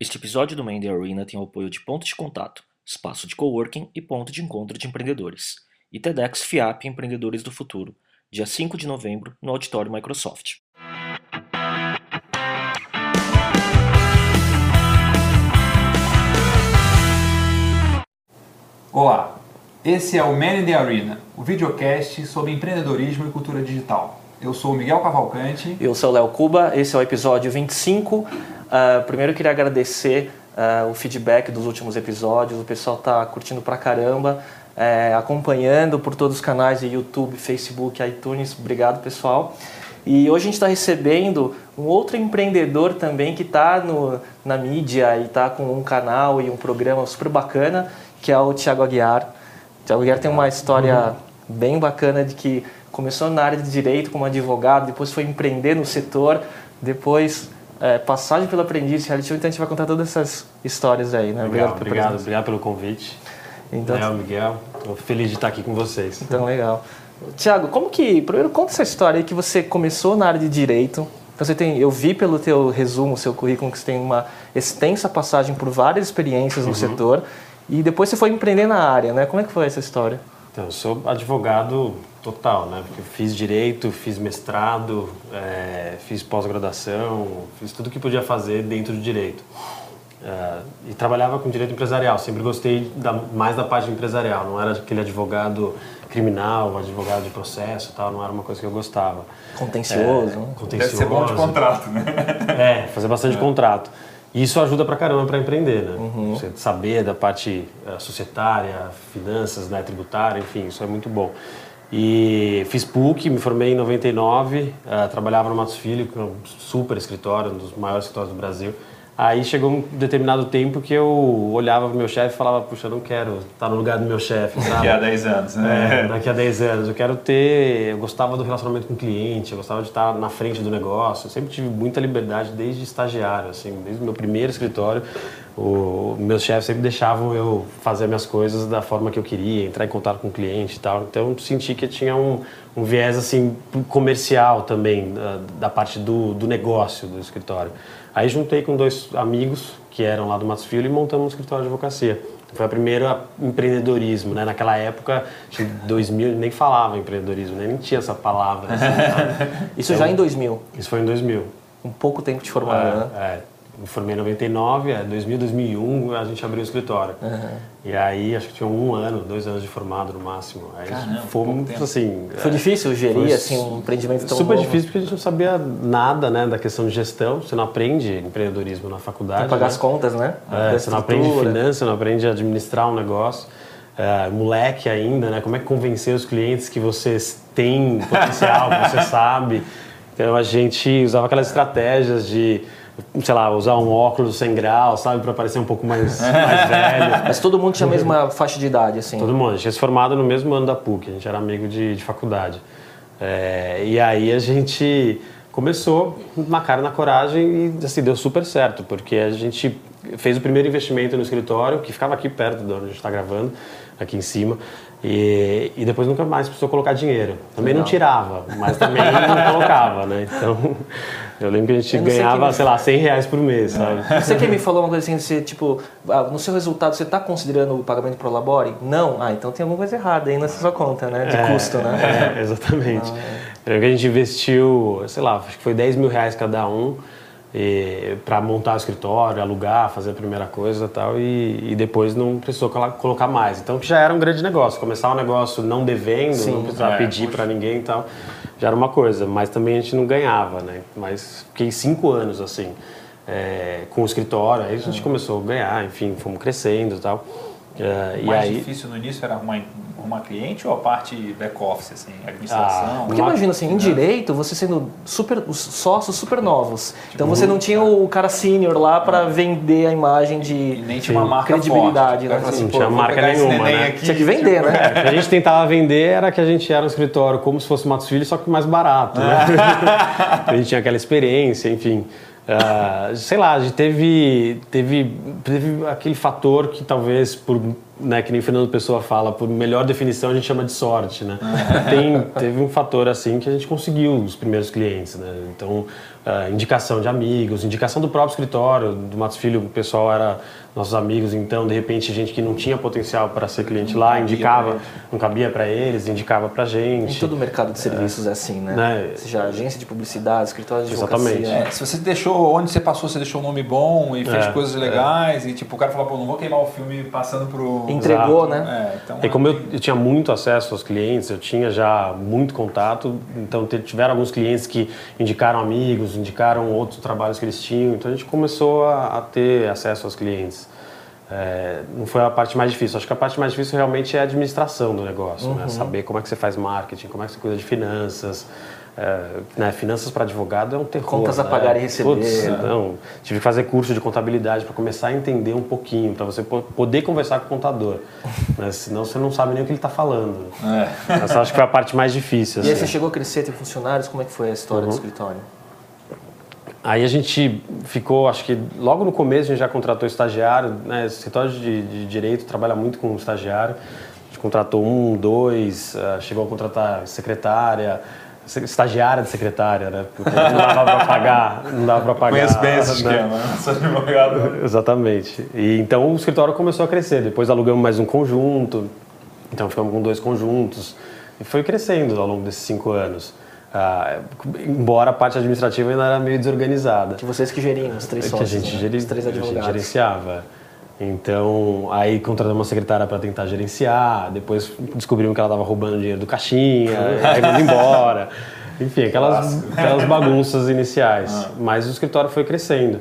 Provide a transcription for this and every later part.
Este episódio do Mandy Arena tem o apoio de Ponto de Contato, espaço de coworking e ponto de encontro de empreendedores, e TEDx FIAP Empreendedores do Futuro, dia 5 de novembro, no Auditório Microsoft. Olá, esse é o Man in the Arena, o videocast sobre empreendedorismo e cultura digital. Eu sou o Miguel Cavalcante. Eu sou o Léo Cuba, esse é o episódio 25. Uh, primeiro eu queria agradecer uh, o feedback dos últimos episódios, o pessoal está curtindo pra caramba, é, acompanhando por todos os canais YouTube, Facebook, iTunes. Obrigado, pessoal. E hoje a gente está recebendo um outro empreendedor também que está na mídia e está com um canal e um programa super bacana, que é o Thiago Aguiar. O Thiago Aguiar tem uma história bem bacana de que começou na área de direito como advogado, depois foi empreender no setor, depois é, passagem pelo aprendiz reality show, então a gente vai contar todas essas histórias aí, né? Legal, obrigado, obrigado, obrigado pelo convite. Então, Léo, Miguel, estou feliz de estar aqui com vocês. Então, legal. Tiago, como que, primeiro conta essa história aí que você começou na área de direito, então você tem, eu vi pelo teu resumo, seu currículo, que você tem uma extensa passagem por várias experiências no uhum. setor e depois você foi empreender na área, né? Como é que foi essa história? Então, eu sou advogado total, né? Porque fiz direito, fiz mestrado, é, fiz pós-graduação, fiz tudo que podia fazer dentro do direito. É, e trabalhava com direito empresarial, sempre gostei da, mais da parte empresarial, não era aquele advogado criminal, advogado de processo tal, não era uma coisa que eu gostava. Contencioso. É, contencioso. Deve ser bom de contrato, né? É, fazer bastante é. contrato. E isso ajuda pra caramba para empreender, né? Uhum. Você saber da parte uh, societária, finanças, né, tributária, enfim, isso é muito bom. E fiz PUC, me formei em 99, uh, eh, trabalhava no Matos Filho, que é um super escritório, um dos maiores escritórios do Brasil. Aí chegou um determinado tempo que eu olhava pro meu chefe e falava, puxa, eu não quero estar no lugar do meu chefe. Daqui a 10 anos, né? É, daqui a 10 anos. Eu quero ter. Eu gostava do relacionamento com o cliente, eu gostava de estar na frente do negócio. Eu sempre tive muita liberdade desde estagiário, assim, desde o meu primeiro escritório. O, meus chefes sempre deixavam eu fazer minhas coisas da forma que eu queria, entrar em contato com o cliente e tal. Então eu senti que tinha um, um viés assim comercial também, da, da parte do, do negócio do escritório. Aí juntei com dois amigos que eram lá do Matos Filho e montamos um escritório de advocacia. Foi a primeira empreendedorismo, né? Naquela época, em 2000, nem falava empreendedorismo, né? nem tinha essa palavra. Assim, isso então, já em 2000? Isso foi em 2000. Um pouco tempo de formado, é, né? É, me formei em 99, é 2000, 2001 a gente abriu o escritório. Uhum. E aí acho que tinha um ano, dois anos de formado no máximo. Aí Caramba, fomos assim. Foi é, difícil gerir assim um empreendimento tão Super bom, difícil porque a gente não sabia nada, né, da questão de gestão. Você não aprende empreendedorismo na faculdade. Tem pagar né? as contas, né? É, você não aprende finanças, não aprende a administrar um negócio. É, moleque ainda, né? Como é que convencer os clientes que vocês têm potencial, que você sabe? Então a gente usava aquelas estratégias de sei lá, usar um óculos sem grau, sabe, para parecer um pouco mais, mais velho. Mas todo mundo tinha a mesma faixa de idade, assim? Todo mundo. A gente tinha se formado no mesmo ano da PUC, a gente era amigo de, de faculdade. É, e aí a gente começou na cara na coragem e assim, deu super certo, porque a gente fez o primeiro investimento no escritório, que ficava aqui perto de onde a gente está gravando, aqui em cima. E, e depois nunca mais precisou colocar dinheiro. Também Legal. não tirava, mas também não colocava, né? Então, eu lembro que a gente ganhava, sei, sei lá, 100 reais por mês, sabe? Você que me falou uma coisa assim, você, tipo, ah, no seu resultado você está considerando o pagamento pro Labore? Não? Ah, então tem alguma coisa errada aí nessa sua conta, né? De é, custo, né? É, exatamente. Ah, é. Que a gente investiu, sei lá, acho que foi 10 mil reais cada um para montar o escritório, alugar, fazer a primeira coisa e tal, e, e depois não precisou colocar mais. Então, que já era um grande negócio. Começar um negócio não devendo, Sim, não precisar é, pedir para ninguém e tal, já era uma coisa. Mas também a gente não ganhava, né? Mas fiquei cinco anos assim, é, com o escritório, aí a gente é. começou a ganhar, enfim, fomos crescendo e tal. Uh, o mais aí... difícil no início era arrumar, arrumar cliente ou a parte back-office, assim, administração? Ah, porque uma... imagina assim, em direito, você sendo super, os sócios super novos. Tipo, então você não tinha o cara sênior lá para vender a imagem de e nem tinha uma marca credibilidade. Forte. Né? Assim, não tinha marca nenhuma, né? Aqui, tinha que vender, né? O que a gente tentava vender era que a gente era um escritório como se fosse Matos Filho, só que mais barato, né? a gente tinha aquela experiência, enfim. Uh, sei lá, a gente teve, teve, teve aquele fator que talvez, por, né, que nem o Fernando Pessoa fala, por melhor definição a gente chama de sorte, né? Tem, teve um fator assim que a gente conseguiu os primeiros clientes, né? Então, uh, indicação de amigos, indicação do próprio escritório, do Matos Filho, o pessoal era nossos amigos, então de repente gente que não tinha potencial para ser cliente não lá, indicava, não cabia para eles, indicava para gente. Em todo o mercado de serviços é, é assim, né? né? Seja agência de publicidade, escritório de Exatamente. É, se você deixou, onde você passou, você deixou um nome bom e fez é, coisas é. legais e tipo, o cara falou, pô, não vou queimar o filme passando pro... Entregou, Exato. né? É, então, e como eu, eu, tinha muito acesso aos clientes, eu tinha já muito contato, então tiveram alguns clientes que indicaram amigos, indicaram outros trabalhos que eles tinham, então a gente começou a, a ter acesso aos clientes. É, não foi a parte mais difícil. Acho que a parte mais difícil realmente é a administração do negócio, né? uhum. né? saber como é que você faz marketing, como é que você cuida de finanças. É, né? Finanças para advogado é um terror. Contas a né? pagar e receber. Putz, não, tive que fazer curso de contabilidade para começar a entender um pouquinho, para você poder conversar com o contador. né? Senão você não sabe nem o que ele está falando. É. Essa acho que foi a parte mais difícil. E assim. aí você chegou a crescer, ter funcionários, como é que foi a história uhum. do escritório? Aí a gente ficou, acho que logo no começo a gente já contratou estagiário, né? O escritório de, de direito trabalha muito com estagiário. A gente contratou um, dois, uh, chegou a contratar secretária, estagiária de secretária, né? Porque não dava para pagar, não dava para pagar. Conheço bem esse né? esquema, né? Sou advogado. Exatamente. E então o escritório começou a crescer. Depois alugamos mais um conjunto, então ficamos com dois conjuntos e foi crescendo ao longo desses cinco anos. Ah, embora a parte administrativa ainda era meio desorganizada. Que vocês que geriam os três sócios, que a gente, né? geri, os três advogados. A gente gerenciava. Então, aí contratamos uma secretária para tentar gerenciar, depois descobrimos que ela estava roubando dinheiro do caixinha, aí mandou embora. Enfim, aquelas, aquelas bagunças iniciais. Ah. Mas o escritório foi crescendo.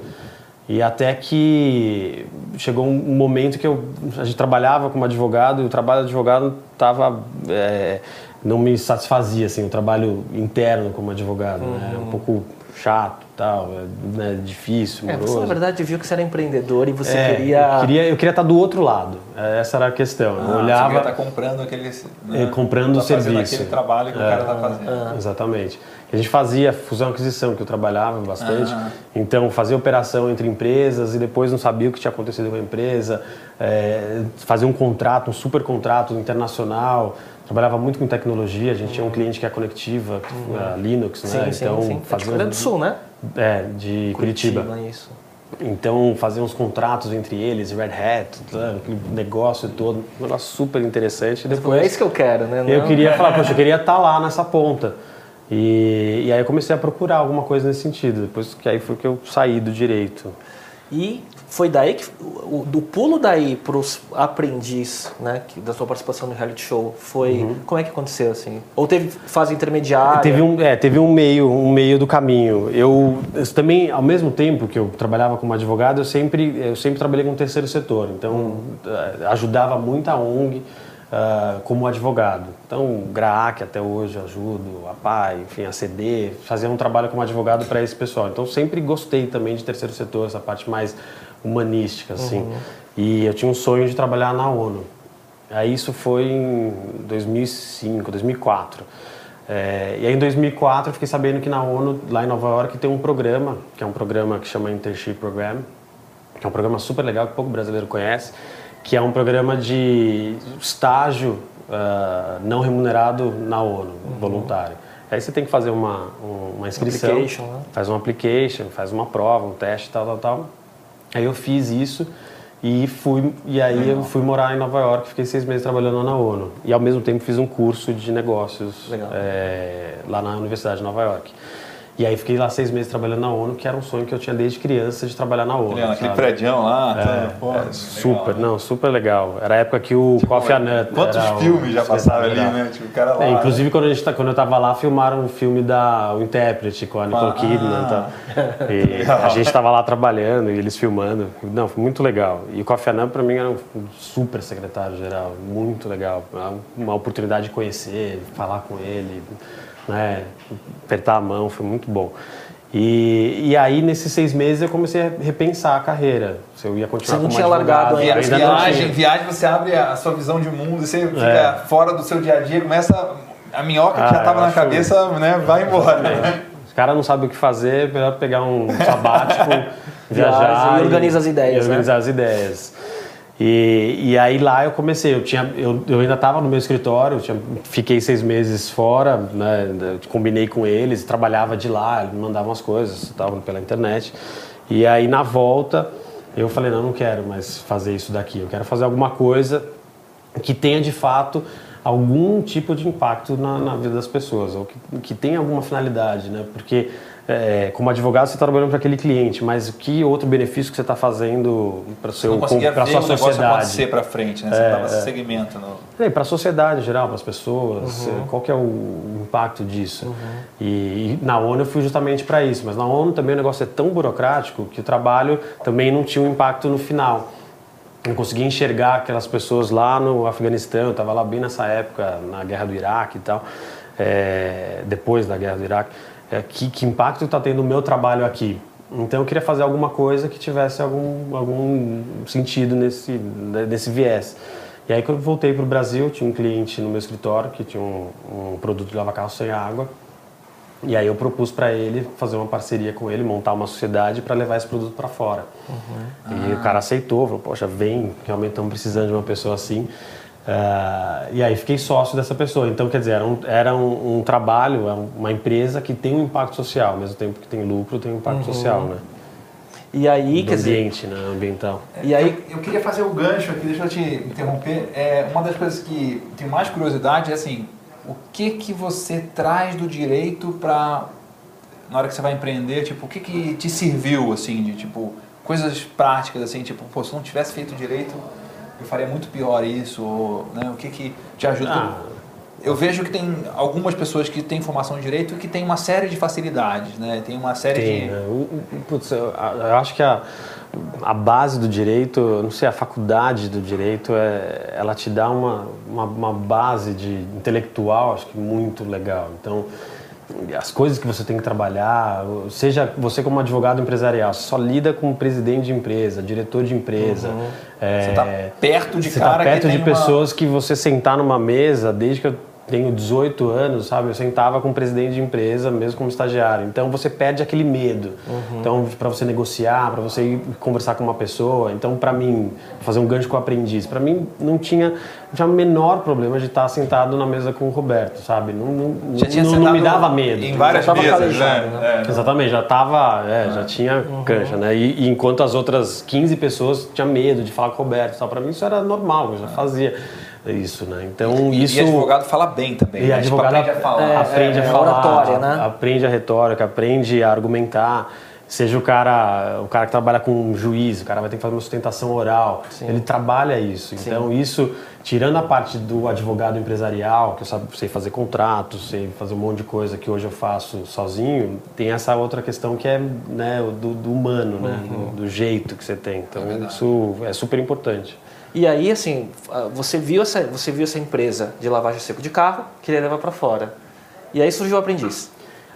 E até que chegou um momento que eu, a gente trabalhava como advogado e o trabalho de advogado estava... É, não me satisfazia assim o trabalho interno como advogado uhum. né? um pouco chato tal é, né? difícil é, você na verdade viu que você era empreendedor e você é, queria eu queria eu queria estar do outro lado é, essa era a questão ah, eu olhava você queria estar comprando aquele né? comprando tá o serviço aquele trabalho que o cara está é. fazendo ah. exatamente a gente fazia fusão aquisição que eu trabalhava bastante ah. então fazia operação entre empresas e depois não sabia o que tinha acontecido com a empresa é, fazia um contrato um super contrato internacional trabalhava muito com tecnologia, a gente tinha um cliente que é a Conectiva, uhum. a Linux, sim, né? Sim, então, sim. Fazia é do Sul, né? É, de Curitiba. Curitiba. Isso. Então, fazia uns contratos entre eles, Red Hat, aquele negócio todo, um negócio super interessante. Depois, é isso que eu quero, né? Não? Eu queria falar, poxa, eu queria estar tá lá nessa ponta. E, e aí eu comecei a procurar alguma coisa nesse sentido. Depois que aí foi que eu saí do direito. E foi daí que o, do pulo daí para os aprendiz, né, que, da sua participação no reality show, foi uhum. como é que aconteceu assim? Ou teve fase intermediária? Teve um, é, teve um meio, um meio do caminho. Eu, eu, também, ao mesmo tempo que eu trabalhava como advogado, eu sempre, eu sempre trabalhei com o terceiro setor. Então, uhum. ajudava muito a ONG uh, como advogado. Então, GRAAC até hoje ajudo, a PAI, enfim, a CD, fazer um trabalho como advogado para esse pessoal. Então, sempre gostei também de terceiro setor, essa parte mais humanística, assim. Uhum. E eu tinha um sonho de trabalhar na ONU. Aí isso foi em 2005, 2004. É, e aí em 2004 eu fiquei sabendo que na ONU, lá em Nova York, tem um programa, que é um programa que chama Internship Program, que é um programa super legal que pouco brasileiro conhece, que é um programa de estágio uh, não remunerado na ONU, uhum. voluntário. Aí você tem que fazer uma, uma inscrição, né? faz uma application, faz uma prova, um teste, tal, tal, tal. Aí eu fiz isso e fui e aí Legal. eu fui morar em Nova York, fiquei seis meses trabalhando na ONU e ao mesmo tempo fiz um curso de negócios é, lá na Universidade de Nova York. E aí fiquei lá seis meses trabalhando na ONU, que era um sonho que eu tinha desde criança de trabalhar na ONU. Aquele prédio lá, é, tá, pô, é, super, legal, não, super legal. Era a época que o tipo, Kofi Annan. Quantos filmes já passaram ali, né? Tipo, o cara lá. É, inclusive quando, a gente, tá, quando eu tava lá, filmaram um filme da O Intérprete com a Nicole ah, Kidman. Tá? E a gente tava lá trabalhando e eles filmando. Não, foi muito legal. E o Kofi Annan para mim era um super secretário geral, muito legal. Uma oportunidade de conhecer, falar com ele né? Apertar a mão, foi muito bom. E, e aí, nesses seis meses, eu comecei a repensar a carreira. Se eu ia continuar Você não tinha largado ainda. ainda viagem, viagem, você abre a sua visão de mundo, você fica é. fora do seu dia a dia, começa... A minhoca que ah, já estava na cabeça, né, vai embora. É. Os caras não sabem o que fazer, é melhor pegar um sabático, viajar e organiza as ideias. E organizar né? as ideias. E, e aí lá eu comecei, eu, tinha, eu, eu ainda estava no meu escritório, tinha, fiquei seis meses fora, né, combinei com eles, trabalhava de lá, me mandavam as coisas, estavam pela internet. E aí na volta eu falei, não, não quero mais fazer isso daqui, eu quero fazer alguma coisa que tenha de fato algum tipo de impacto na, na vida das pessoas, ou que, que tenha alguma finalidade, né? Porque é, como advogado você está trabalhando para aquele cliente, mas que outro benefício que você está fazendo para seu para sua sociedade acontecer para frente, né? Você é, é. segmento no... é, para a sociedade em geral, para as pessoas, uhum. qual que é o impacto disso? Uhum. E, e, na ONU eu fui justamente para isso, mas na ONU também o negócio é tão burocrático que o trabalho também não tinha um impacto no final. Não conseguia enxergar aquelas pessoas lá no Afeganistão, eu estava lá bem nessa época, na guerra do Iraque e tal, é, depois da guerra do Iraque é, que, que impacto está tendo o meu trabalho aqui. Então eu queria fazer alguma coisa que tivesse algum, algum sentido nesse, nesse viés. E aí quando eu voltei para o Brasil, tinha um cliente no meu escritório que tinha um, um produto de lavar carro sem água. E aí eu propus para ele fazer uma parceria com ele, montar uma sociedade para levar esse produto para fora. Uhum. E ah. o cara aceitou, falou, poxa, vem, realmente estamos precisando de uma pessoa assim. Uh, e aí fiquei sócio dessa pessoa. Então, quer dizer, era, um, era um, um, trabalho, é uma empresa que tem um impacto social, ao mesmo tempo que tem lucro, tem um impacto uhum. social, né? E aí, Do quer ambiente, dizer... né, ambiental. E aí, eu, eu, queria fazer o gancho aqui, deixa eu te interromper. É, uma das coisas que tenho mais curiosidade é assim, o que que você traz do direito para na hora que você vai empreender, tipo, o que que te serviu assim de tipo coisas práticas assim, tipo, pô, se não tivesse feito direito, eu faria muito pior isso, ou, né, o que, que te ajuda? Ah. Eu vejo que tem algumas pessoas que têm formação em direito que têm uma série de facilidades, né? Tem uma série tem, de... Né? Putz, eu, eu acho que a, a base do direito, não sei, a faculdade do direito, é, ela te dá uma, uma, uma base de intelectual, acho que muito legal. Então, as coisas que você tem que trabalhar, seja você como advogado empresarial, só lida com presidente de empresa, diretor de empresa. Uhum. É, você está perto de tá cara tá perto de pessoas que você sentar numa mesa, desde que eu tenho 18 anos, sabe? Eu sentava com um presidente de empresa, mesmo como estagiário. Então você perde aquele medo. Uhum. Então, para você negociar, para você ir conversar com uma pessoa. Então, para mim, fazer um gancho com o aprendiz, para mim não tinha, não tinha o menor problema de estar sentado na mesa com o Roberto, sabe? Não, não, já tinha não, não me dava medo. Em várias já mesas, né? né? É, Exatamente, já tava, é, já tinha uhum. cancha, né? E, e, enquanto as outras 15 pessoas tinham medo de falar com o Roberto, para mim isso era normal, eu já fazia isso, né? Então e, isso. E advogado fala bem também. E né? Tipo, advogado tipo, aprende a falar, é, aprende é, a falar, oratória, né? aprende a retórica, aprende a argumentar. Seja o cara, o cara que trabalha com um juiz, o cara vai ter que fazer uma sustentação oral. Sim. Ele trabalha isso. Sim. Então isso, tirando a parte do advogado empresarial, que eu sei fazer contratos, sei fazer um monte de coisa que hoje eu faço sozinho, tem essa outra questão que é né, do, do humano, né? Uhum. Do, do, jeito que você tem. Então é isso é super importante. E aí, assim, ah, você viu essa, você viu essa empresa de lavagem seco de carro, queria levar para fora. E aí surgiu o aprendiz.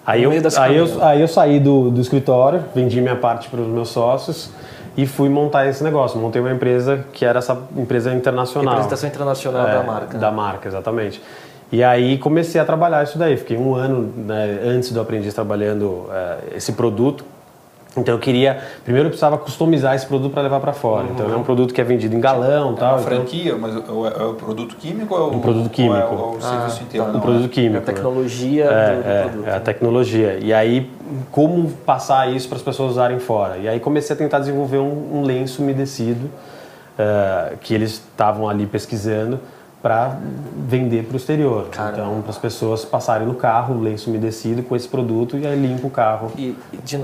Aí eu, aí, eu, aí eu saí do, do escritório, vendi minha parte para os meus sócios e fui montar esse negócio. Montei uma empresa que era essa empresa internacional. Representação internacional é, da marca. Da marca, exatamente. E aí comecei a trabalhar isso daí. Fiquei um ano né, antes do aprendiz trabalhando é, esse produto então eu queria, primeiro eu precisava customizar esse produto para levar para fora. Uhum. Então é um produto que é vendido em galão, é tal. Uma então franquia, mas é, é o produto químico ou é o, um produto químico? Ou é o, ah, serviço inteiro? Um produto químico. É a tecnologia é, do, do é, produto. É a tecnologia. E aí como passar isso para as pessoas usarem fora? E aí comecei a tentar desenvolver um, um lenço umedecido uh, que eles estavam ali pesquisando para vender para o exterior. Caramba. Então, para as pessoas passarem no carro, lenço umedecido com esse produto e aí limpa o carro. E, de,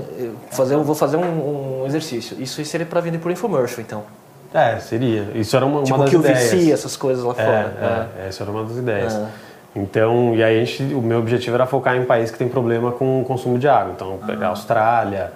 fazer, vou fazer um, um exercício. Isso seria para vender por infomercial, então? É, seria. Isso era uma, tipo uma das que ideias. que o essas coisas lá é, fora. É, é, essa era uma das ideias. É. Então, e aí a gente, o meu objetivo era focar em países que tem problema com o consumo de água. Então, pegar a Austrália,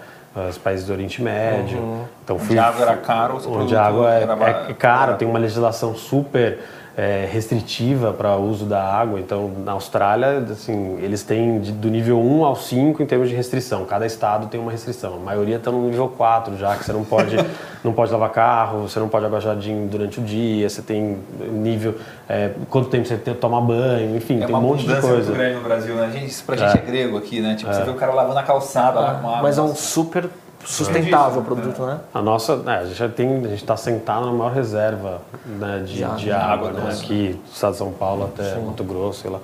os países do Oriente Médio. Uhum. Então, fui, onde a água era caro, onde a água é, é caro, tem uma legislação super é, restritiva para o uso da água. Então, na Austrália, assim, eles têm de, do nível 1 ao 5 em termos de restrição. Cada estado tem uma restrição. A maioria está no nível 4 já, que você não pode, não pode lavar carro, você não pode aguar jardim durante o dia, você tem nível... É, quanto tempo você tem, toma banho, enfim, é tem um monte de coisa. É grande no Brasil, né? Gente, isso pra gente é, é grego aqui, né? Tipo, você é. vê o cara lavando a calçada lá com água. Mas é um super sustentável o produto, né? A nossa, é, a gente já tem, a gente está sentado na maior reserva né, de, De água. de água, né, aqui do estado de São Paulo até Mato Grosso, sei lá.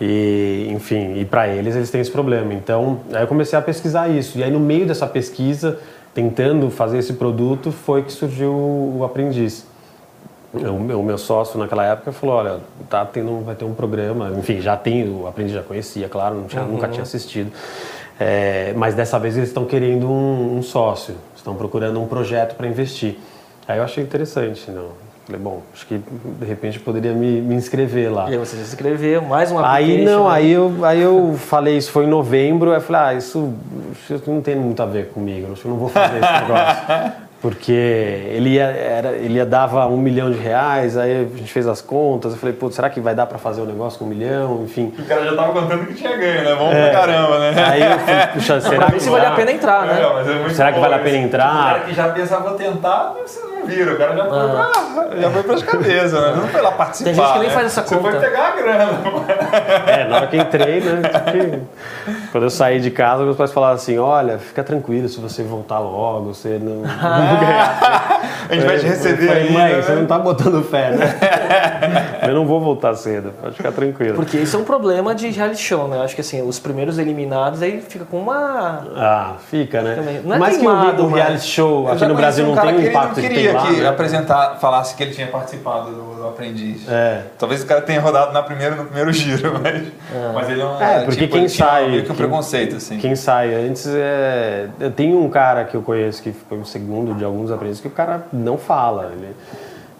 E, enfim, e para eles eles têm esse problema. Então, aí eu comecei a pesquisar isso. E aí no meio dessa pesquisa, tentando fazer esse produto, foi que surgiu o aprendiz. O meu, o meu sócio naquela época falou, olha, tá tendo, vai ter um programa, enfim, já tem, o aprendiz já conhecia, claro, não tinha, nunca tinha assistido. É, mas dessa vez eles estão querendo um, um sócio, estão procurando um projeto para investir. Aí eu achei interessante, não. Falei, bom, acho que de repente poderia me, me inscrever lá. E aí você se inscreveu, mais um Aí não, né? aí eu, aí eu falei, isso foi em novembro, aí eu falei, ah, isso, isso não tem muito a ver comigo, acho que eu não vou fazer esse negócio. Porque ele ia, era, ele ia dava um milhão de reais, aí a gente fez as contas, eu falei, pô, será que vai dar para fazer um negócio com um milhão? Enfim. O cara já tava contando que tinha ganho, né? Vamos É. pra caramba, né? Aí eu fui, puxa, será que se vale a pena entrar, né? É, mas é muito Será que bom vale a pena entrar? O cara que já pensava vou tentar, não viram. O cara já foi, pra, já foi pras cabeças, né? Não foi lá participar. Tem gente que nem né? faz essa Você conta. foi pegar a grana. É, na hora que entrei, né? Quando eu saí de casa, meus pais falaram assim: olha, fica tranquilo se você voltar logo, você não, não ganhar. A gente vai te receber eu falei, ainda, mãe, né?" você não tá botando fé, né? eu não vou voltar cedo, pode ficar tranquilo. Porque isso é um problema de reality show, né? Eu acho que assim, os primeiros eliminados aí fica com uma. Ah, fica, né? Não é Mas que o, reality show aqui no Brasil não um cara tem o que impacto ele que não tem que né? apresentar, falasse que ele tinha participado do, do Aprendiz. É. Talvez o cara tenha rodado na primeira, no primeiro giro, mas, mas ele não... É, porque tipo, quem sai- meio que um quem- preconceito, assim. Quem sai antes é. Tenho um cara que eu conheço que foi o segundo de alguns aprendizes que o cara não fala. Ele,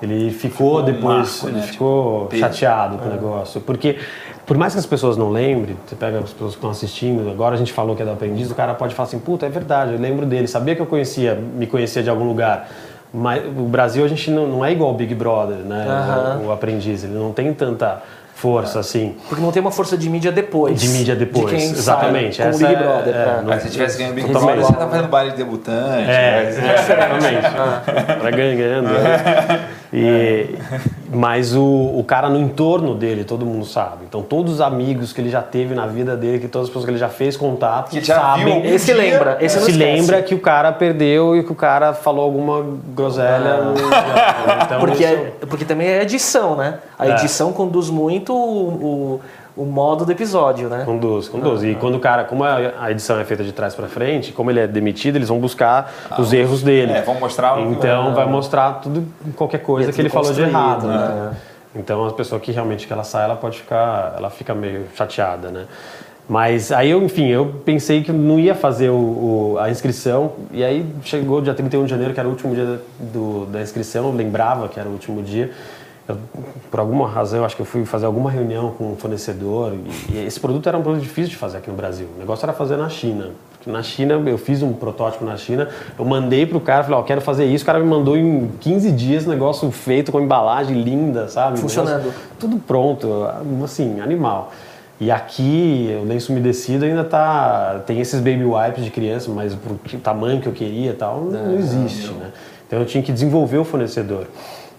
ele ficou depois, marco, ele né? ficou Peso. chateado com o negócio. Porque, por mais que as pessoas não lembrem, você pega as pessoas que estão assistindo, agora a gente falou que é do aprendiz, o cara pode falar assim: puta, é verdade, eu lembro dele, sabia que eu conhecia, me conhecia de algum lugar. Mas o Brasil a gente não, não é igual o Big Brother, né? Aham. O, o aprendiz, ele não tem tanta força assim. Porque não tem uma força de mídia depois. De mídia depois, De quem exatamente. Essa Big é- Brother. é, não- Aí se tivesse ganho o Big. Brother, você tá fazendo baile de debutante. É, né? exatamente. Pra ganhando. né? E, mas o, o cara no entorno dele, todo mundo sabe. Então, todos os amigos que ele já teve na vida dele, que todas as pessoas que ele já fez contato, Que já sabem. Esse dia, lembra, esse não se lembra que o cara perdeu e que o cara falou alguma groselha. no- então, Porque, isso- é, porque também é edição, né? A É. edição conduz muito o, o, o modo do episódio, né? Conduz, conduz. E quando o cara, como a edição é feita de trás para frente, como ele é demitido, eles vão buscar os erros dele. É, vão mostrar o- Então vai mostrar tudo, qualquer coisa é que ele falou de errado, né? né? Então a pessoa que realmente que ela sai, ela pode ficar, ela fica meio chateada, né? Mas aí eu, enfim, eu pensei que não ia fazer o, o- a inscrição e aí chegou dia 31 de janeiro, que era o último dia do, da inscrição, eu lembrava que era o último dia. Eu, por alguma razão, eu acho que eu fui fazer alguma reunião com um fornecedor e, e esse produto era um produto difícil de fazer aqui no Brasil. O negócio era fazer na China. Porque na China, eu fiz um protótipo na China, eu mandei pro cara, falei, ó, quero fazer isso, o cara me mandou em 15 dias negócio feito com embalagem linda, sabe? Funcionando. Negócio tudo pronto, assim, animal. E aqui, o lenço umedecido ainda tá. Tem esses baby wipes de criança, mas pro que- tamanho que eu queria e tal, não, não existe, né? Então eu tinha que desenvolver o fornecedor.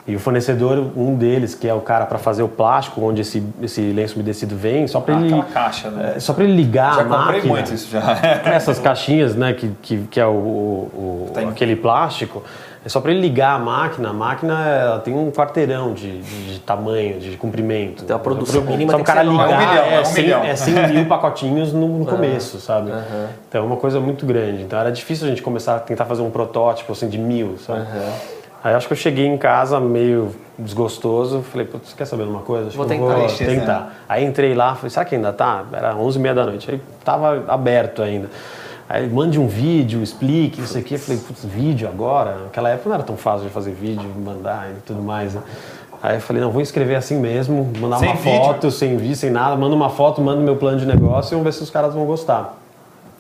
E o fornecedor, um deles, que é o cara para fazer o plástico, onde esse, esse lenço umedecido vem, só para Ah, ele. caixa, né? é, Só para ele ligar Já a máquina. comprei muito isso já. Essas caixinhas, né, que, que, que é o, o- aquele plástico, é só para ele ligar a máquina. A máquina ela tem um quarteirão de, de- de tamanho, de comprimento. Então, a produção mínima Só tem o cara ligar. É um milhão, é, é um 100, milhão. é 100 mil pacotinhos no, no começo, sabe? Então é uma coisa muito grande. Então era difícil a gente começar a tentar fazer um protótipo assim de mil, sabe? Aí acho que eu cheguei em casa meio desgostoso, falei, putz, você quer saber de uma coisa? Acho Vou que tentar. vou tentar. Aí entrei lá, falei, será que ainda tá? Era 11h30 da noite, aí tava aberto ainda. Aí mande um vídeo, explique, não sei o quê. Eu falei, putz, vídeo agora? Naquela época não era tão fácil de fazer vídeo, mandar e tudo mais, né? Aí eu falei, não, vou escrever assim mesmo, mandar Sem uma vídeo? foto, sem vídeo, sem nada, manda uma foto, manda meu plano de negócio e vamos ver se os caras vão gostar.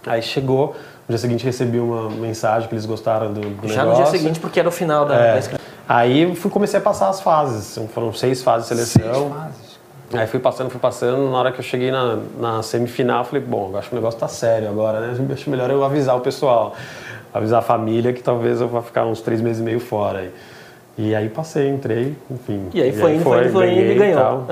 Aí chegou, no dia seguinte recebi uma mensagem que eles gostaram do, do Já no negócio. dia seguinte, porque era o final da, É. da. Aí fui, comecei a passar as fases, foram seis fases de seleção. Aí fui passando, fui passando. Na hora que eu cheguei na, na semifinal, falei, bom, eu acho que o negócio tá sério agora, né? Acho melhor eu avisar o pessoal, avisar a família que talvez eu vá ficar uns três meses e meio fora aí. E aí passei, entrei, enfim. E aí foi indo, foi indo, foi indo e ganhou. tal.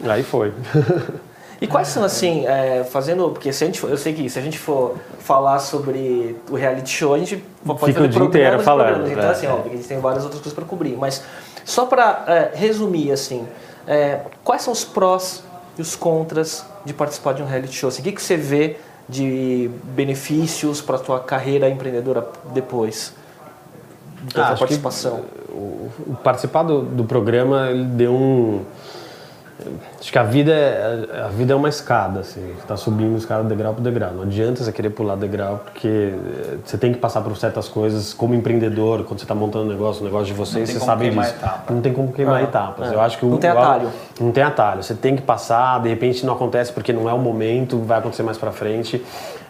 aí foi. E quais são, assim, é, fazendo. Porque se a gente, for- eu sei que se a gente for falar sobre o reality show, a gente pode Fica fazer o dia inteiro falando. Então, é, assim, é. óbvio, a gente tem várias outras coisas para cobrir. Mas só para resumir, assim, é, quais são os prós e os contras de participar de um reality show? Assim, o que, que você vê de benefícios para a tua carreira empreendedora depois? Da Ah, participação. o, o participar do, do programa ele deu um acho que a vida é, a vida é uma escada assim. Você está subindo escada degrau por degrau. Não adianta você querer pular degrau porque eh, você tem que passar por certas coisas como empreendedor quando você está montando um negócio um negócio de vocês você sabe disso. etapa. não tem como queimar Ah, etapas. É. eu acho que o- Não tem o- atalho. não tem atalho. Você tem que passar de repente não acontece porque não é o momento vai acontecer mais para frente.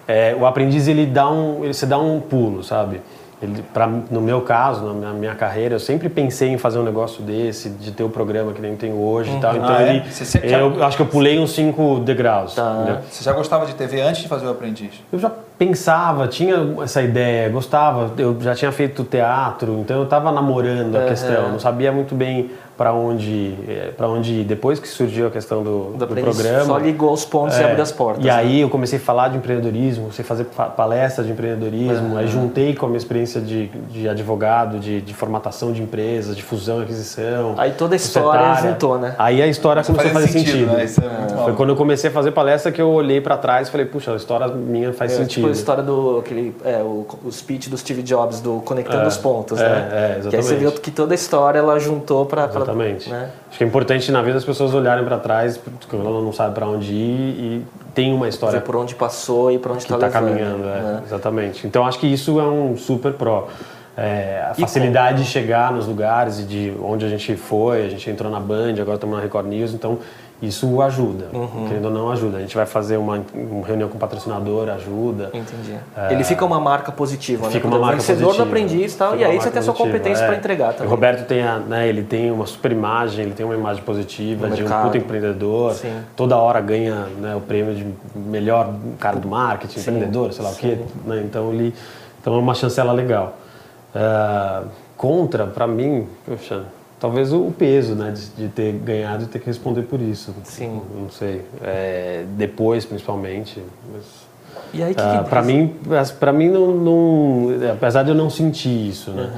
É, o aprendiz ele dá um ele você dá um pulo sabe ele, pra, no meu caso, na minha, carreira, eu sempre pensei em fazer um negócio desse, de ter o programa que nem tenho hoje e tal. Então Ah, é? ele, Você sempre- eu acho que eu pulei uns cinco degraus. Tá. Você já gostava de TV antes de fazer o aprendiz? Eu já pensava, tinha essa ideia, gostava. Eu já tinha feito teatro, então eu estava namorando a Aham. questão. Não sabia muito bem para onde, para onde ir. Depois que surgiu a questão do, Do programa, Só ligou os pontos e é, abriu as portas. E né? aí eu comecei a falar de empreendedorismo, comecei a fazer fa- palestra de empreendedorismo, aí juntei com a minha experiência de, de advogado, de, de formatação de empresas, de fusão e aquisição. Aí toda a história juntou, né? Aí a história começou a fazer sentido. né? Isso é muito Foi maluco. quando eu comecei a fazer palestra que eu olhei para trás e falei, puxa, a história minha faz É, sentido. Tipo a história do aquele, é, o, o speech do Steve Jobs, do Conectando É, os Pontos, é, né? é, Que aí você exatamente. viu que toda a história ela juntou para. Exatamente. Né? Acho que é importante na vida as pessoas olharem para trás, porque ela não sabe para onde ir e tem uma história por onde passou e por onde está está levando. caminhando, é, né? exatamente. Então acho que isso é um super pró. É, a E facilidade de chegar nos lugares e de onde a gente foi, a gente entrou na Band, agora estamos na Record News, então isso ajuda, Uhum. querendo ou não ajuda. A gente vai fazer uma, uma reunião com o patrocinador, ajuda. Entendi. Ele fica uma marca positiva, É. Fica né? uma O marca vencedor positiva. do aprendiz e tal, e aí você tem a sua competência é. para entregar também. O Roberto tem, a, né, ele tem uma super imagem, ele tem uma imagem positiva No de um mercado. puta empreendedor. Sim. Toda hora ganha né, o prêmio de melhor cara do marketing, empreendedor, sei lá o quê. né, então ele então é uma chancela legal. Ah, contra, para mim, poxa, talvez o peso né, de, de ter ganhado e ter que responder por isso. Sim. Não sei. É, depois, principalmente. Mas... E aí, que, Ah, que para mim, para mim não, não- apesar de eu não sentir isso, né?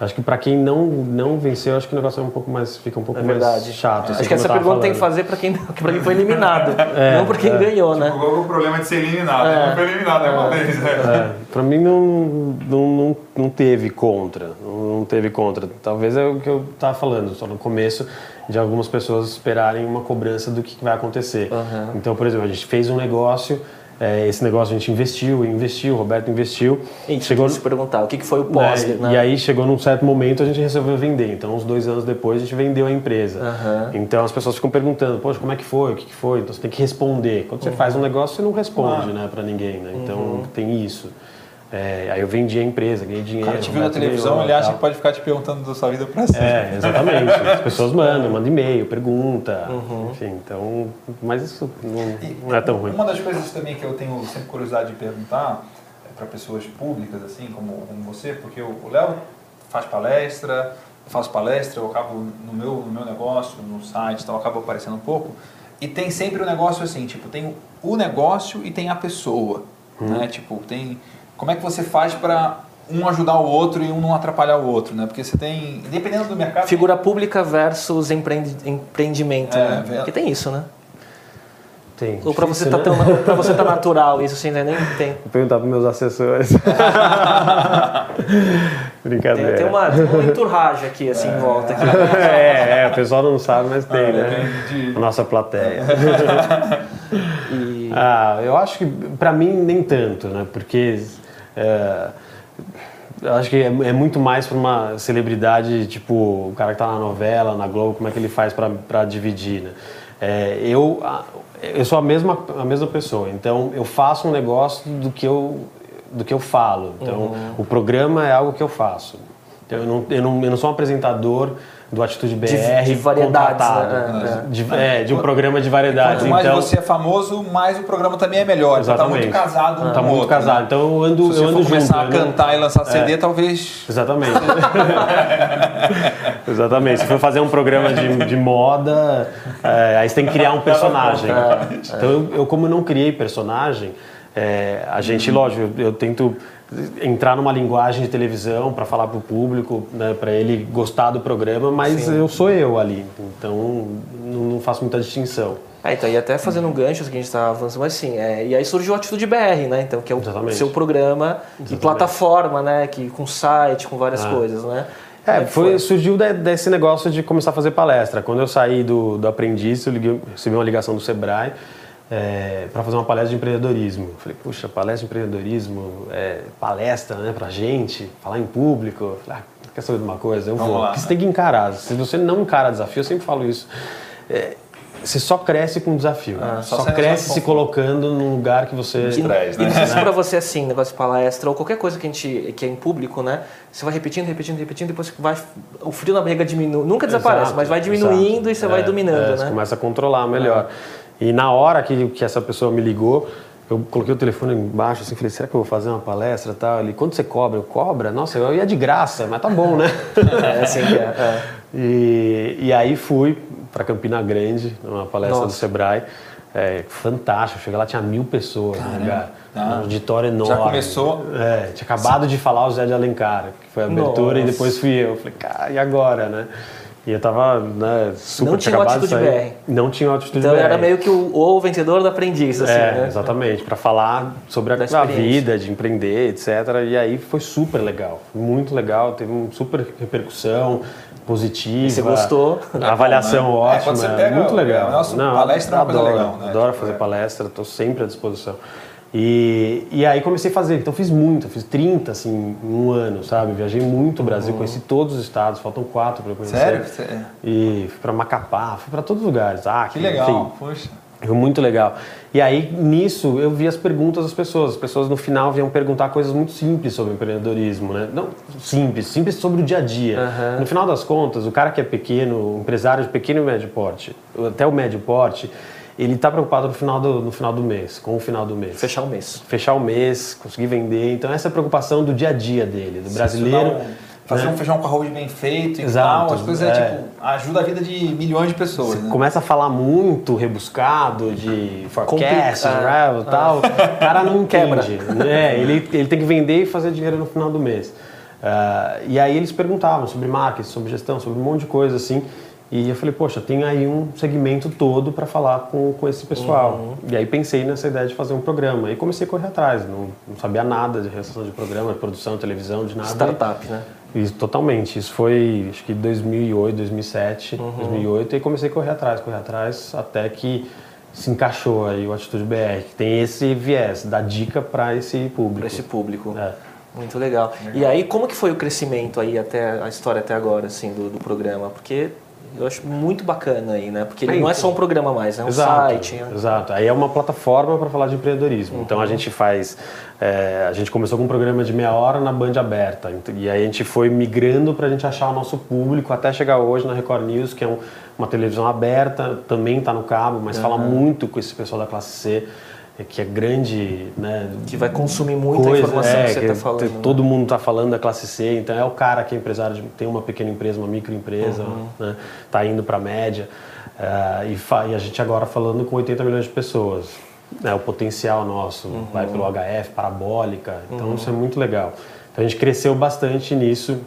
Acho que para quem não não venceu, acho que o negócio é um pouco mais fica um pouco É mais chato. Acho assim, que como essa tava pergunta tem que falando. fazer para quem, pra quem foi eliminado, não para quem ganhou, né? Tipo, qual é o problema de ser eliminado? É. Não foi eliminado, né? Uma vez, né? É, para mim não, não, não, não teve contra, não, teve contra. Talvez é o que eu estava falando, só no começo de algumas pessoas esperarem uma cobrança do que vai acontecer. Aham. Então, por exemplo, a gente fez um negócio, é, esse negócio a gente investiu, investiu, o Roberto investiu, E chegou se perguntar, o que, que foi o pós, né? E aí chegou num certo momento a gente resolveu vender. Então, uns dois anos depois, a gente vendeu a empresa. Aham. Então, as pessoas ficam perguntando, poxa, como é que foi? O que, que foi? Então, você tem que responder. Quando você Uhum. faz um negócio, você não responde né, para ninguém. Né? Então, tem isso. É, aí eu vendi a empresa, ganhei dinheiro. cara te viu na televisão, ele acha que pode ficar te perguntando da sua vida pra sempre. É, exatamente. As pessoas mandam, mandam e-mail, pergunta, Uhum. enfim. Então, mas isso não, não é tão ruim. Uma das coisas também que eu tenho sempre curiosidade de perguntar para pessoas públicas, assim, como, como você, porque o Léo faz palestra, eu faço palestra, eu acabo no meu, no meu negócio, no site, e tal, eu acabo aparecendo um pouco. E tem sempre o um negócio assim, tipo, tem o negócio e tem a pessoa, né? Tipo, tem... Como é que você faz para um ajudar o outro e um não atrapalhar o outro, né? Porque você tem, dependendo do mercado... Figura pública versus empreendi- empreendimento, É, né? Porque tem isso, né? Tem. Ou para você, tá né? tão, pra você tá natural isso, você ainda nem tem. Vou perguntar para meus assessores. Brincadeira. Tem, tem uma, tem uma enturragem aqui, assim, em volta. Aqui. é, é, o pessoal não sabe, mas tem, né? depende de- A nossa plateia. E, Ah, eu acho que para mim nem tanto, né? Porque é, eu acho que é, é muito mais para uma celebridade, tipo o cara que tá na novela, na Globo, como é que ele faz para dividir, né? É, eu eu sou a mesma a mesma pessoa, então eu faço um negócio do que eu do que eu falo. Então o programa é algo que eu faço. Então, eu, não, eu, não, eu não sou um apresentador do Atitude BR De- de variedades, contratado. né? De, é, de um programa de variedades. Quanto mais então, você é famoso, mais o programa também é melhor. Então tá muito casado um Tá muito outro, casado. né? Então eu ando, Se você eu ando for junto. começar a eu não- cantar e lançar CD, talvez... Exatamente. Exatamente. Se for fazer um programa de, de moda, é, aí você tem que criar um personagem. Então, eu, eu, como não criei personagem, é, a gente, lógico, eu, eu tento entrar numa linguagem de televisão para falar para o público, né, para ele gostar do programa, mas eu sou eu ali. Então, não, faço muita distinção. É, então, e até fazendo um gancho, que a gente está avançando, mas assim, é, e aí surgiu a Atitude BR, né? Então, que é o Exatamente. seu programa e plataforma, né? Que, com site, com várias Ah. coisas, né? É, Como que foi, surgiu de- desse negócio de começar a fazer palestra. Quando eu saí do, do aprendiz, eu liguei, recebi uma ligação do Sebrae para fazer uma palestra de empreendedorismo. Eu Falei, puxa, palestra de empreendedorismo, é, palestra né, pra gente, falar em público. Eu Falei, ah, quer saber de uma coisa? Eu Vamos vou. lá. Porque você tem que encarar. Se você não encara desafio, eu sempre falo isso. é, você só cresce com desafio. Ah, só só cresce se colocando num lugar que você. E né? não sei se pra você é assim, negócio de palestra ou qualquer coisa que a gente que é em público, né? Você vai repetindo, repetindo, repetindo, depois vai o frio na barriga diminui, nunca desaparece, Exato, mas vai diminuindo exato. e você vai É, dominando, é, né? Você começa a controlar melhor. E na hora que, que essa pessoa me ligou, eu coloquei o telefone embaixo assim, falei, será que eu vou fazer uma palestra e tal? Ele, quanto você cobra? Eu, cobra? Nossa, eu ia de graça, mas tá bom, né? É assim que é. é. E, e aí fui para Campina Grande, numa palestra Nossa. do Sebrae. É, fantástico, cheguei lá, tinha mil pessoas no lugar. Ah. Um auditório enorme. começou- É, tinha acabado de falar o Zé de Alencar, que foi a abertura, Nossa. e depois fui eu. Falei, cara, e agora, né? E eu tava né, super Não tinha de Atitude sair. Não tinha o Atitude Então BR. era meio que o, o vencedor do aprendiz, assim, É, né? exatamente, para falar sobre a, a vida, de empreender, etc. E aí foi super legal, muito legal, teve uma super repercussão positiva. E você gostou? A avaliação né? É, ótima, pega muito legal. o nosso palestra é uma coisa adoro, legal, né? Adoro fazer é. palestra, estou sempre à disposição. E, e aí comecei a fazer, então fiz muito, fiz 30 assim, em um ano, sabe? Viajei muito o Brasil, conheci todos os estados, faltam quatro para conhecer. Sério? E fui para Macapá, fui para todos os lugares. Ah, Que legal, enfim. poxa. Foi muito legal. E aí, nisso, eu vi as perguntas das pessoas. As pessoas, no final, vinham perguntar coisas muito simples sobre empreendedorismo, né? Não simples, simples sobre o dia a dia. Aham. No final das contas, o cara que é pequeno, empresário de pequeno e médio porte, até o médio porte, ele está preocupado no final, do, no final do mês, com o final do mês. Fechar o mês. Fechar o mês, conseguir vender. Então, essa é a preocupação do dia a dia dele, do brasileiro. Um- Fazer né? um feijão com arroz bem feito e Exato, tal, as coisas é. é. tipo, ajuda a vida de milhões de pessoas. né? começa a falar muito rebuscado de forecast, rev e tal, o cara não Quebra. Né? Ele, ele tem que vender e fazer dinheiro no final do mês. Ah, e aí eles perguntavam sobre marketing, sobre gestão, sobre um monte de coisa assim. E eu falei, poxa, tem aí um segmento todo para falar com, com esse pessoal. E aí pensei nessa ideia de fazer um programa. E comecei a correr atrás. Não, não sabia nada de realização de programa, de produção, televisão, de nada. Startup, né? Isso, totalmente. Isso foi, acho que 2008, 2007, 2008. E comecei a correr atrás, correr atrás, até que se encaixou aí o Atitude BR, que tem esse viés, dá dica para esse público. Para esse público. É. Muito legal. E aí, como que foi o crescimento aí até a história até agora, assim, do, do programa? Porque eu acho muito bacana aí, né? Porque ele É, não é então. só um programa mais, é um Exato, site. é- Exato. Aí é uma plataforma para falar de empreendedorismo. Então Uhum. a gente faz. é, a gente começou com um programa de meia hora na Band aberta. E aí a gente foi migrando para a gente achar o nosso público até chegar hoje na Record News, que é um- uma televisão aberta, também está no cabo, mas fala muito com esse pessoal da classe C, que é grande. Né, Que vai consumir muita coisa, informação é, que você está falando. né? Todo mundo está falando da classe C, então é o cara que é empresário, de, tem uma pequena empresa, uma microempresa, Uhum. né, tá indo para a média. eh, e, e a gente agora falando com 80 milhões de pessoas. né, o potencial nosso Uhum. vai pelo HF, parabólica, então isso é muito legal. Então a gente cresceu bastante nisso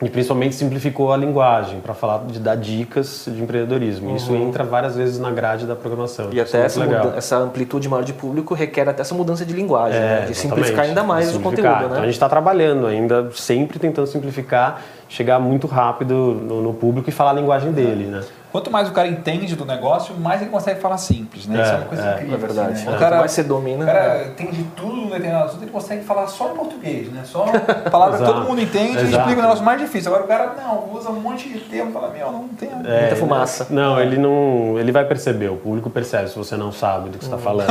e principalmente simplificou a linguagem para falar de dar dicas de empreendedorismo. Isso entra várias vezes na grade da programação. Uhum. E até é muito essa, muda- essa amplitude maior de público requer até essa mudança de linguagem, né? de simplificar ainda mais De o simplificar. conteúdo, Então a né? gente está trabalhando ainda, sempre tentando simplificar, chegar muito rápido no, no público e falar a linguagem dele, né? Quanto mais o cara entende do negócio, mais ele consegue falar simples, né? É, Isso é uma coisa é. incrível. É verdade. assim, Quanto né? O cara, mais você domina, o cara é. entende tudo no determinado assunto, ele consegue falar só em português, né? Só palavra que todo mundo entende e explica o negócio mais difícil. Agora o cara, não, usa um monte de termo, fala, meu, não tem... É, Muita fumaça. Não, ele não, ele vai perceber, o público percebe se você não sabe do que você está Uhum. falando.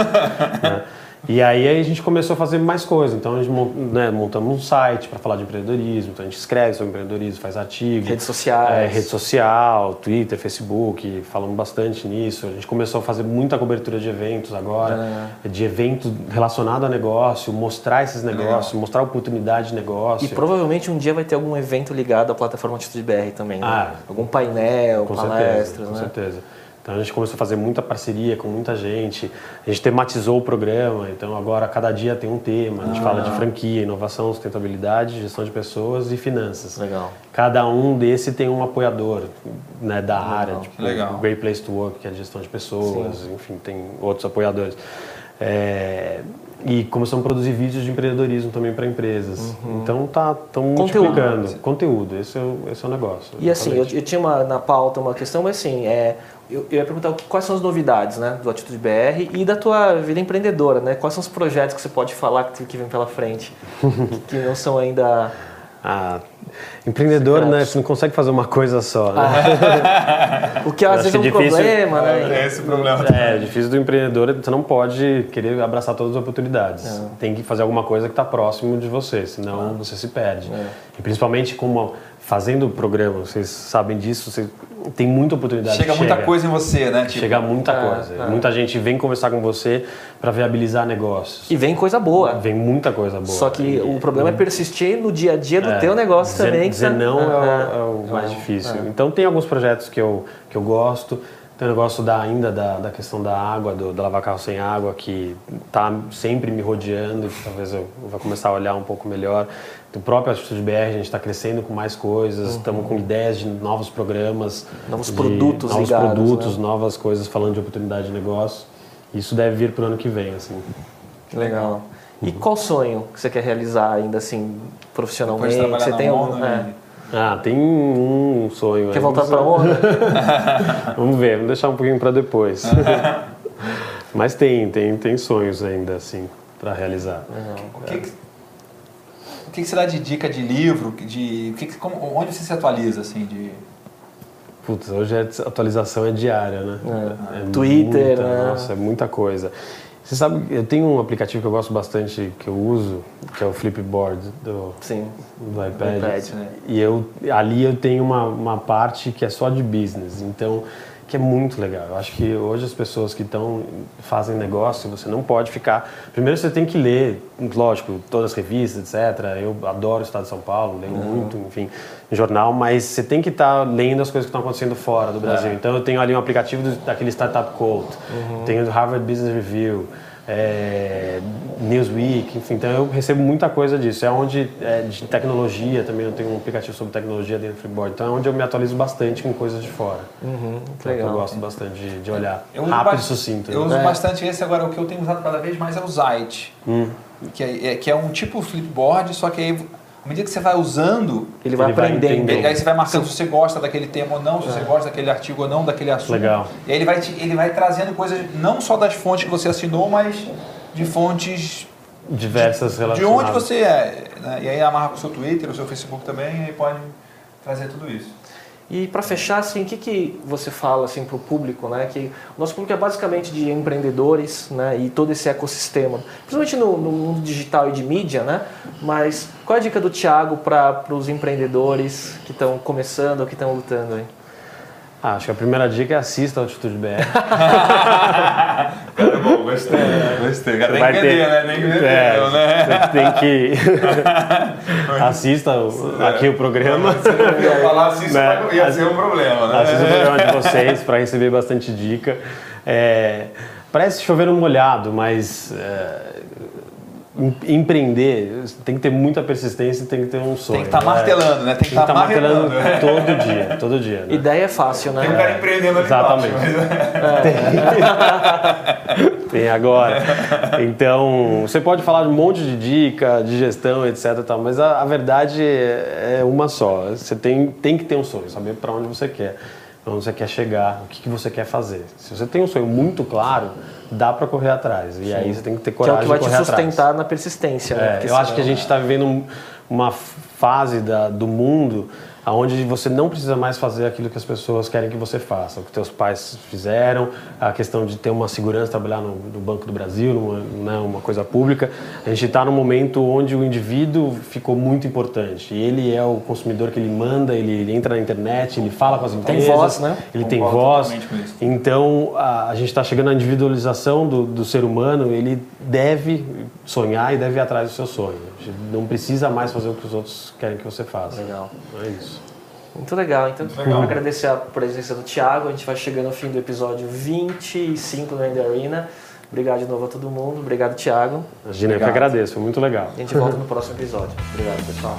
né? E aí a gente começou a fazer mais coisas. Então a gente né, montamos um site para falar de empreendedorismo. Então a gente escreve sobre empreendedorismo, faz artigos. Redes sociais. É, rede social, Twitter, Facebook, falamos bastante nisso. A gente começou a fazer muita cobertura de eventos agora, é. de evento relacionado a negócio, mostrar esses negócios, Legal. mostrar oportunidade de negócio. E provavelmente um dia vai ter algum evento ligado à plataforma Atitude BR também, né? Ah, algum painel, com palestras, certeza, né? Com certeza. Então a gente começou a fazer muita parceria com muita gente. A gente tematizou o programa, então agora cada dia tem um tema. A gente ah. fala de franquia, inovação, sustentabilidade, gestão de pessoas e finanças. Legal. Cada um desse tem um apoiador né, da Legal. área, tipo Legal. Great Place to Work, que é a gestão de pessoas, Sim. enfim, tem outros apoiadores. É, e começamos a produzir vídeos de empreendedorismo também para empresas. Uhum. Então tá tão multiplicando. Conteúdo, esse é o, esse é o negócio. E assim, eu, eu, tinha uma, na pauta uma questão, mas assim, é, eu, eu ia perguntar quais são as novidades né, do Atitude BR e da tua vida empreendedora, né? Quais são os projetos que você pode falar que, que vem pela frente, que, que não são ainda ah, empreendedor, né? Você não consegue fazer uma coisa só, né? Ah. o que às vezes é um difícil, problema, né? É esse problema. É, é, difícil do empreendedor, você não pode querer abraçar todas as oportunidades. É. Tem que fazer alguma coisa que está próximo de você, senão você se perde. É. E principalmente como fazendo o programa, vocês sabem disso, você tem muita oportunidade. Chega muita coisa em você, né? Tipo, chega muita é, coisa. É. Muita gente vem conversar com você para viabilizar negócios. E vem coisa boa. Vem muita coisa boa. Só que e, o problema é persistir no dia a dia do é, teu negócio dizer, também. Dizer tá... não é, o, é o mais difícil. Então tem alguns projetos que eu, que eu gosto. Tem o negócio da, ainda da, da questão da água, do, da lavar carro sem água, que está sempre me rodeando e que talvez eu vá começar a olhar um pouco melhor. O próprio Atitude BR, a gente está crescendo com mais coisas, uhum. estamos com ideias de novos programas. Novos produtos Novos ligados, produtos, né? novas coisas falando de oportunidade de negócio. Isso deve vir para o ano que vem, assim. Legal. E qual sonho que você quer realizar ainda assim, profissionalmente? Você tem algum... Né? É. Ah, tem um sonho. Quer voltar para onda? vamos ver, vamos deixar um pouquinho para depois. Mas tem, tem, tem sonhos ainda, assim, para realizar. Uhum. O, que, que, o que, que você dá de dica de livro? De, que, como, onde você se atualiza, assim, de... Putz, hoje a atualização é diária, né? É. É Twitter, muita, né? Nossa, é muita coisa. Você sabe, eu tenho um aplicativo que eu gosto bastante, que eu uso, que é o Flipboard do, Sim, do iPad. iPad né? E eu, ali eu tenho uma, uma parte que é só de business, então, que é muito legal. Eu acho que hoje as pessoas que estão fazem negócio, você não pode ficar... Primeiro você tem que ler, lógico, todas as revistas, etc. Eu adoro o Estado de São Paulo, leio uhum. muito, enfim, jornal, mas você tem que estar tá lendo as coisas que estão acontecendo fora do Brasil. É. Então eu tenho ali um aplicativo do, daquele Startup Cult, uhum. tenho do Harvard Business Review, é, Newsweek, enfim, então eu recebo muita coisa disso. É onde, é, de tecnologia também, eu tenho um aplicativo sobre tecnologia dentro do Freeboard, então é onde eu me atualizo bastante com coisas de fora. Uhum, então, legal. Eu gosto bastante de, de olhar. Eu Rápido e sucinto. Eu né? uso é. bastante esse agora, o que eu tenho usado cada vez mais é o Zite, hum. que, é, é, que é um tipo Flipboard, só que aí à medida que você vai usando, ele vai ele aprendendo. Vai aí você vai marcando se você gosta daquele tema ou não, se é. você gosta daquele artigo ou não, daquele assunto. Legal. E aí ele vai, te, ele vai trazendo coisas não só das fontes que você assinou, mas de fontes diversas de, relacionadas. De onde você é. Né? E aí amarra com o seu Twitter, o seu Facebook também, e aí pode trazer tudo isso. E para fechar, assim, o que, que você fala assim, para o público? Né? Que o nosso público é basicamente de empreendedores né? e todo esse ecossistema, principalmente no, no mundo digital e de mídia, né? mas qual é a dica do Thiago para os empreendedores que estão começando ou que estão lutando? Aí? Ah, acho que a primeira dica é assista ao Atitude BR. Bom, gostei. É, gostei. Cara, tem que vender, ter, né? Tem que vender, é, né? Você tem que... assista o, aqui o programa. Se ia falar, assista, né? ia ser um problema, né? Assista o programa de vocês para receber bastante dica. É, parece chover um molhado, mas... É, empreender, tem que ter muita persistência e tem que ter um sonho. Tem que estar tá martelando, né? Tem que estar tá martelando, martelando todo dia, todo dia. Né? Ideia é fácil, né? Tem um cara empreendendo ali Exatamente. Tem. Tem agora. Então, você pode falar de um monte de dica, de gestão, etc. Tal, mas a, a verdade é, é uma só. Você tem, tem que ter um sonho, saber para onde você quer onde você quer chegar, o que, que você quer fazer. Se você tem um sonho muito claro, dá para correr atrás. E Sim. aí você tem que ter coragem de correr atrás. Que é o que vai te sustentar atrás. na persistência. Né? É, eu acho que a gente está vivendo uma fase da, do mundo aonde você não precisa mais fazer aquilo que as pessoas querem que você faça, o que teus pais fizeram, a questão de ter uma segurança, trabalhar no, no Banco do Brasil, numa, né, uma coisa pública. A gente está num momento onde o indivíduo ficou muito importante. E ele é o consumidor que ele manda, ele, ele entra na internet, ele fala com as empresas. Tem voz, né? Ele tem voz. Então, a, a gente está chegando à individualização do, do ser humano, ele deve sonhar e deve ir atrás do seu sonho. Não precisa mais fazer o que os outros querem que você faça. Legal. É isso. Muito legal. Então, Muito legal. agradecer a presença do Thiago. A gente vai chegando ao fim do episódio 25 do End Arena. Obrigado de novo a todo mundo. Obrigado, Thiago. Imagina, eu que agradeço, foi muito legal. E a gente volta no próximo episódio. Obrigado, pessoal.